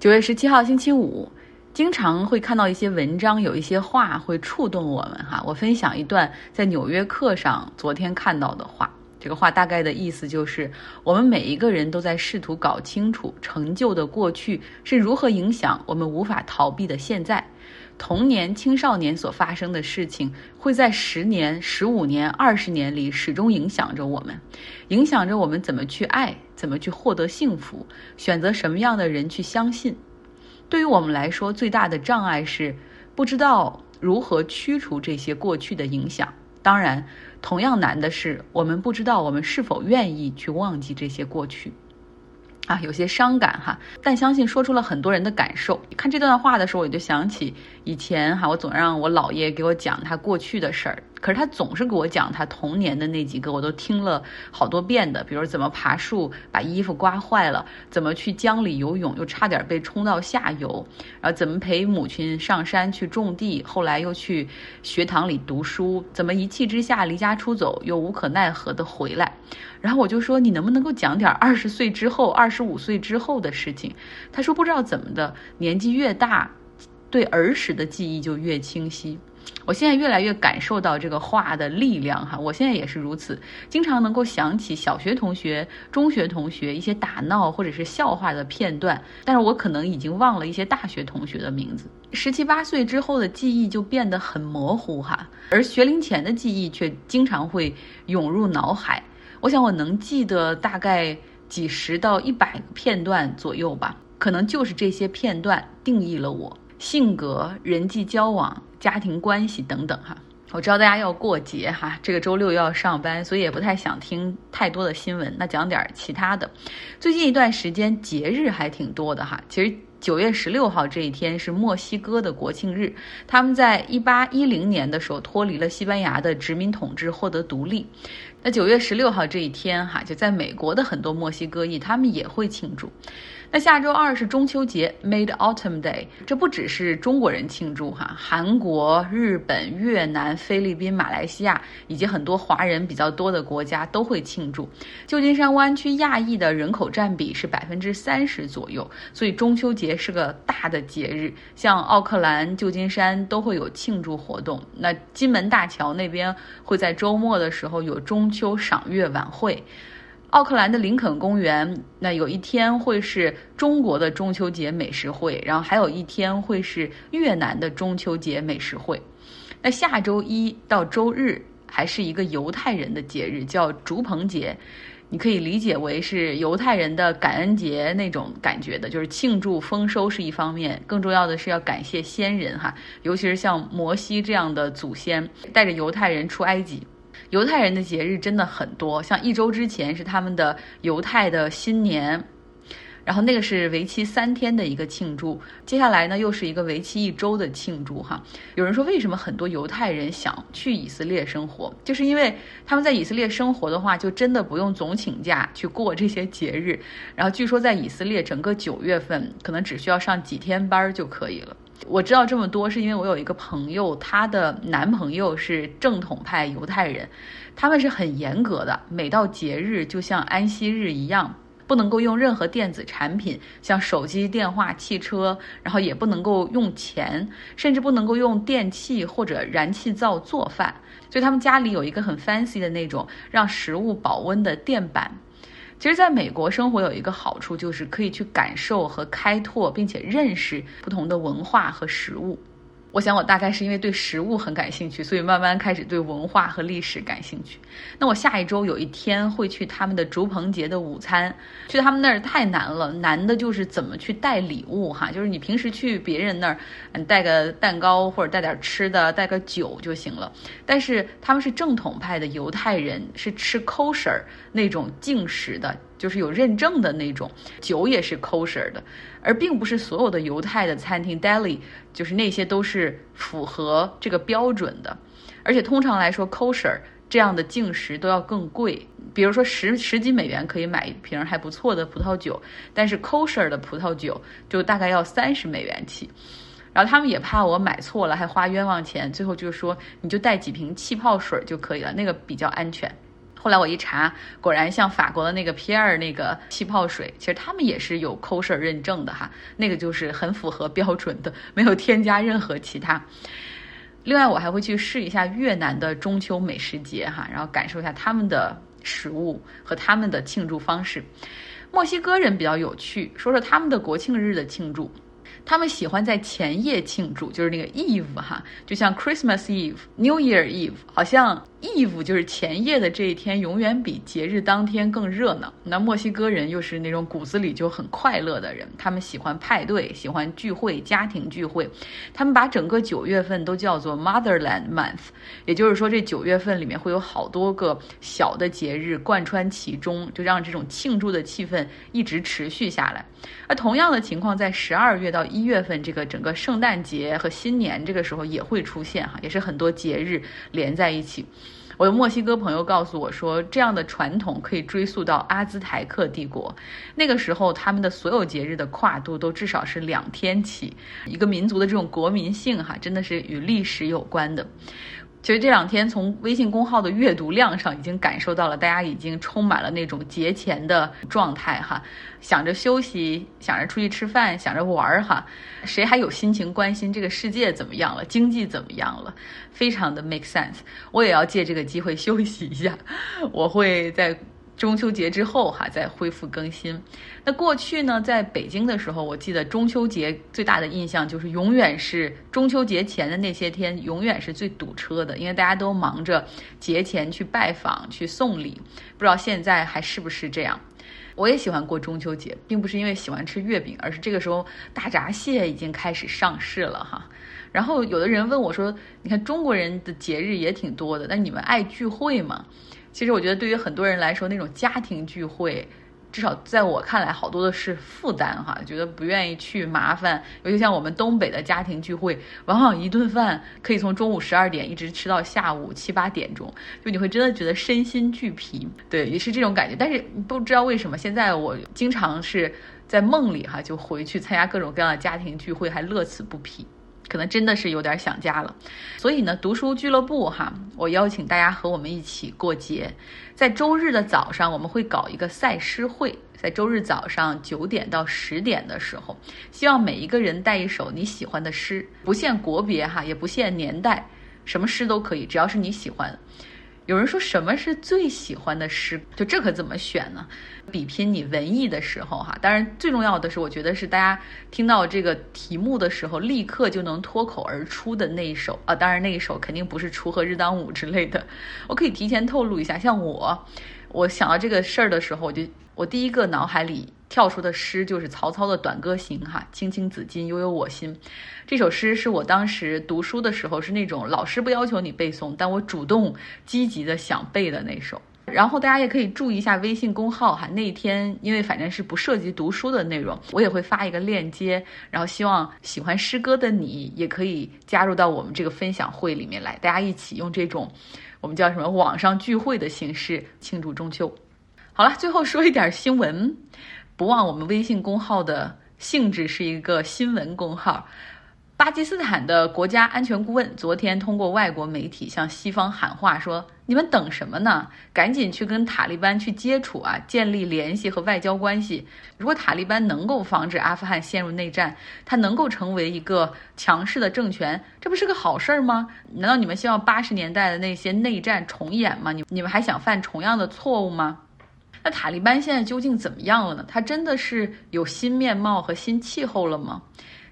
九月十七号星期五，经常会看到一些文章，有一些话会触动我们哈。我分享一段在《纽约客》上昨天看到的话。这个话大概的意思就是，我们每一个人都在试图搞清楚成就的过去是如何影响我们无法逃避的现在。童年、青少年所发生的事情，会在十年、十五年、二十年里始终影响着我们，影响着我们怎么去爱，怎么去获得幸福，选择什么样的人去相信。对于我们来说，最大的障碍是不知道如何驱除这些过去的影响。当然，同样难的是，我们不知道我们是否愿意去忘记这些过去。啊，有些伤感哈，但相信说出了很多人的感受。看这段话的时候，我就想起以前哈，我总让我姥爷给我讲他过去的事儿。可是他总是给我讲他童年的那几个，我都听了好多遍的，比如怎么爬树把衣服刮坏了，怎么去江里游泳又差点被冲到下游，然后怎么陪母亲上山去种地，后来又去学堂里读书，怎么一气之下离家出走又无可奈何的回来，然后我就说你能不能够讲点二十岁之后、二十五岁之后的事情？他说不知道怎么的，年纪越大，对儿时的记忆就越清晰。我现在越来越感受到这个话的力量哈，我现在也是如此，经常能够想起小学同学、中学同学一些打闹或者是笑话的片段，但是我可能已经忘了一些大学同学的名字。十七八岁之后的记忆就变得很模糊哈，而学龄前的记忆却经常会涌入脑海。我想我能记得大概几十到一百个片段左右吧，可能就是这些片段定义了我。性格、人际交往、家庭关系等等，哈，我知道大家要过节哈，这个周六要上班，所以也不太想听太多的新闻。那讲点其他的。最近一段时间节日还挺多的哈。其实九月十六号这一天是墨西哥的国庆日，他们在一八一零年的时候脱离了西班牙的殖民统治，获得独立。那九月十六号这一天哈，就在美国的很多墨西哥裔，他们也会庆祝。那下周二是中秋节，Made Autumn Day，这不只是中国人庆祝哈，韩国、日本、越南、菲律宾、马来西亚以及很多华人比较多的国家都会庆祝。旧金山湾区亚裔的人口占比是百分之三十左右，所以中秋节是个大的节日，像奥克兰、旧金山都会有庆祝活动。那金门大桥那边会在周末的时候有中秋赏月晚会。奥克兰的林肯公园，那有一天会是中国的中秋节美食会，然后还有一天会是越南的中秋节美食会。那下周一到周日还是一个犹太人的节日，叫竹棚节，你可以理解为是犹太人的感恩节那种感觉的，就是庆祝丰收是一方面，更重要的是要感谢先人哈，尤其是像摩西这样的祖先带着犹太人出埃及。犹太人的节日真的很多，像一周之前是他们的犹太的新年，然后那个是为期三天的一个庆祝，接下来呢又是一个为期一周的庆祝哈。有人说为什么很多犹太人想去以色列生活，就是因为他们在以色列生活的话，就真的不用总请假去过这些节日，然后据说在以色列整个九月份可能只需要上几天班就可以了。我知道这么多，是因为我有一个朋友，她的男朋友是正统派犹太人，他们是很严格的，每到节日就像安息日一样，不能够用任何电子产品，像手机、电话、汽车，然后也不能够用钱，甚至不能够用电器或者燃气灶做饭，所以他们家里有一个很 fancy 的那种让食物保温的电板。其实，在美国生活有一个好处，就是可以去感受和开拓，并且认识不同的文化和食物。我想，我大概是因为对食物很感兴趣，所以慢慢开始对文化和历史感兴趣。那我下一周有一天会去他们的竹棚节的午餐，去他们那儿太难了，难的就是怎么去带礼物哈。就是你平时去别人那儿，嗯，带个蛋糕或者带点吃的，带个酒就行了。但是他们是正统派的犹太人，是吃 kosher 那种净食的。就是有认证的那种酒也是 kosher 的，而并不是所有的犹太的餐厅 deli，就是那些都是符合这个标准的。而且通常来说，kosher 这样的净食都要更贵。比如说十十几美元可以买一瓶还不错的葡萄酒，但是 kosher 的葡萄酒就大概要三十美元起。然后他们也怕我买错了还花冤枉钱，最后就说你就带几瓶气泡水就可以了，那个比较安全。后来我一查，果然像法国的那个皮尔那个气泡水，其实他们也是有 kosher 认证的哈，那个就是很符合标准的，没有添加任何其他。另外，我还会去试一下越南的中秋美食节哈，然后感受一下他们的食物和他们的庆祝方式。墨西哥人比较有趣，说说他们的国庆日的庆祝。他们喜欢在前夜庆祝，就是那个 Eve 哈，就像 Christmas Eve、New Year Eve，好像 Eve 就是前夜的这一天，永远比节日当天更热闹。那墨西哥人又是那种骨子里就很快乐的人，他们喜欢派对，喜欢聚会，家庭聚会。他们把整个九月份都叫做 Motherland Month，也就是说这九月份里面会有好多个小的节日贯穿其中，就让这种庆祝的气氛一直持续下来。而同样的情况在十二月到一一月份，这个整个圣诞节和新年这个时候也会出现哈，也是很多节日连在一起。我的墨西哥朋友告诉我说，这样的传统可以追溯到阿兹台克帝国，那个时候他们的所有节日的跨度都至少是两天起。一个民族的这种国民性哈，真的是与历史有关的。其实这两天从微信公号的阅读量上已经感受到了，大家已经充满了那种节前的状态哈，想着休息，想着出去吃饭，想着玩儿哈，谁还有心情关心这个世界怎么样了，经济怎么样了？非常的 make sense。我也要借这个机会休息一下，我会在。中秋节之后哈，再恢复更新。那过去呢，在北京的时候，我记得中秋节最大的印象就是永远是中秋节前的那些天，永远是最堵车的，因为大家都忙着节前去拜访、去送礼。不知道现在还是不是这样？我也喜欢过中秋节，并不是因为喜欢吃月饼，而是这个时候大闸蟹已经开始上市了哈。然后有的人问我说：“你看中国人的节日也挺多的，但你们爱聚会吗？”其实我觉得，对于很多人来说，那种家庭聚会，至少在我看来，好多的是负担哈，觉得不愿意去麻烦。尤其像我们东北的家庭聚会，往往一顿饭可以从中午十二点一直吃到下午七八点钟，就你会真的觉得身心俱疲。对，也是这种感觉。但是不知道为什么，现在我经常是在梦里哈，就回去参加各种各样的家庭聚会，还乐此不疲。可能真的是有点想家了，所以呢，读书俱乐部哈，我邀请大家和我们一起过节。在周日的早上，我们会搞一个赛诗会，在周日早上九点到十点的时候，希望每一个人带一首你喜欢的诗，不限国别哈，也不限年代，什么诗都可以，只要是你喜欢。有人说什么是最喜欢的诗？就这可怎么选呢？比拼你文艺的时候哈。当然，最重要的是，我觉得是大家听到这个题目的时候，立刻就能脱口而出的那一首啊。当然，那一首肯定不是《锄禾日当午》之类的。我可以提前透露一下，像我，我想到这个事儿的时候，我就我第一个脑海里。跳出的诗就是曹操的《短歌行》哈，青青子衿，悠悠我心。这首诗是我当时读书的时候是那种老师不要求你背诵，但我主动积极的想背的那首。然后大家也可以注意一下微信公号哈，那一天因为反正是不涉及读书的内容，我也会发一个链接，然后希望喜欢诗歌的你也可以加入到我们这个分享会里面来，大家一起用这种我们叫什么网上聚会的形式庆祝中秋。好了，最后说一点新闻。不忘我们微信公号的性质是一个新闻公号。巴基斯坦的国家安全顾问昨天通过外国媒体向西方喊话说：“你们等什么呢？赶紧去跟塔利班去接触啊，建立联系和外交关系。如果塔利班能够防止阿富汗陷入内战，它能够成为一个强势的政权，这不是个好事儿吗？难道你们希望八十年代的那些内战重演吗？你你们还想犯同样的错误吗？”那塔利班现在究竟怎么样了呢？他真的是有新面貌和新气候了吗？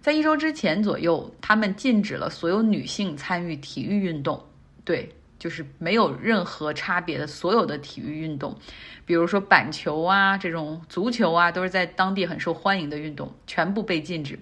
在一周之前左右，他们禁止了所有女性参与体育运动，对，就是没有任何差别的所有的体育运动，比如说板球啊，这种足球啊，都是在当地很受欢迎的运动，全部被禁止。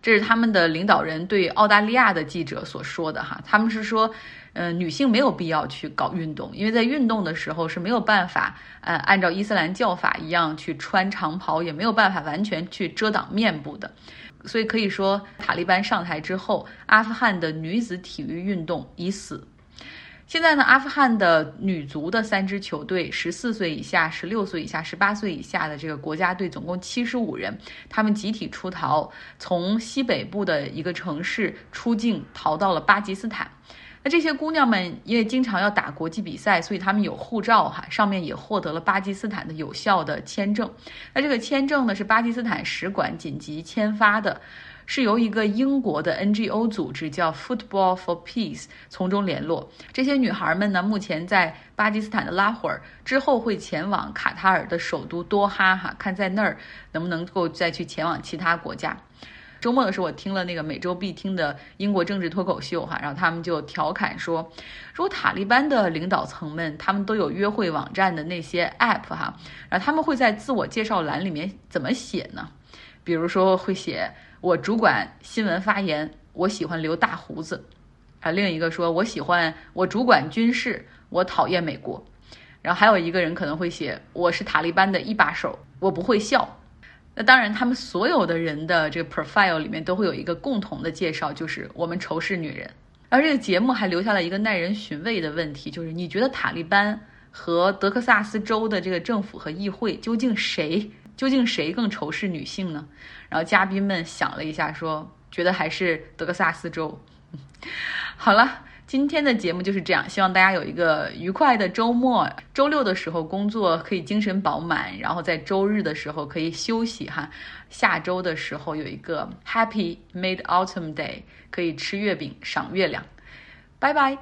这是他们的领导人对澳大利亚的记者所说的哈，他们是说。嗯，女性没有必要去搞运动，因为在运动的时候是没有办法，呃，按照伊斯兰教法一样去穿长袍，也没有办法完全去遮挡面部的。所以可以说，塔利班上台之后，阿富汗的女子体育运动已死。现在呢，阿富汗的女足的三支球队，十四岁以下、十六岁以下、十八岁以下的这个国家队，总共七十五人，他们集体出逃，从西北部的一个城市出境，逃到了巴基斯坦。那这些姑娘们因为经常要打国际比赛，所以她们有护照哈，上面也获得了巴基斯坦的有效的签证。那这个签证呢是巴基斯坦使馆紧急签发的，是由一个英国的 NGO 组织叫 Football for Peace 从中联络。这些女孩们呢，目前在巴基斯坦的拉霍尔，之后会前往卡塔尔的首都多哈哈，看在那儿能不能够再去前往其他国家。周末的时候，我听了那个每周必听的英国政治脱口秀哈，然后他们就调侃说，如果塔利班的领导层们他们都有约会网站的那些 app 哈，然后他们会在自我介绍栏里面怎么写呢？比如说会写我主管新闻发言，我喜欢留大胡子，啊，另一个说我喜欢我主管军事，我讨厌美国，然后还有一个人可能会写我是塔利班的一把手，我不会笑。那当然，他们所有的人的这个 profile 里面都会有一个共同的介绍，就是我们仇视女人。而这个节目还留下了一个耐人寻味的问题，就是你觉得塔利班和德克萨斯州的这个政府和议会究竟谁究竟谁更仇视女性呢？然后嘉宾们想了一下，说觉得还是德克萨斯州。好了。今天的节目就是这样，希望大家有一个愉快的周末。周六的时候工作可以精神饱满，然后在周日的时候可以休息哈。下周的时候有一个 Happy Mid Autumn Day，可以吃月饼、赏月亮。拜拜。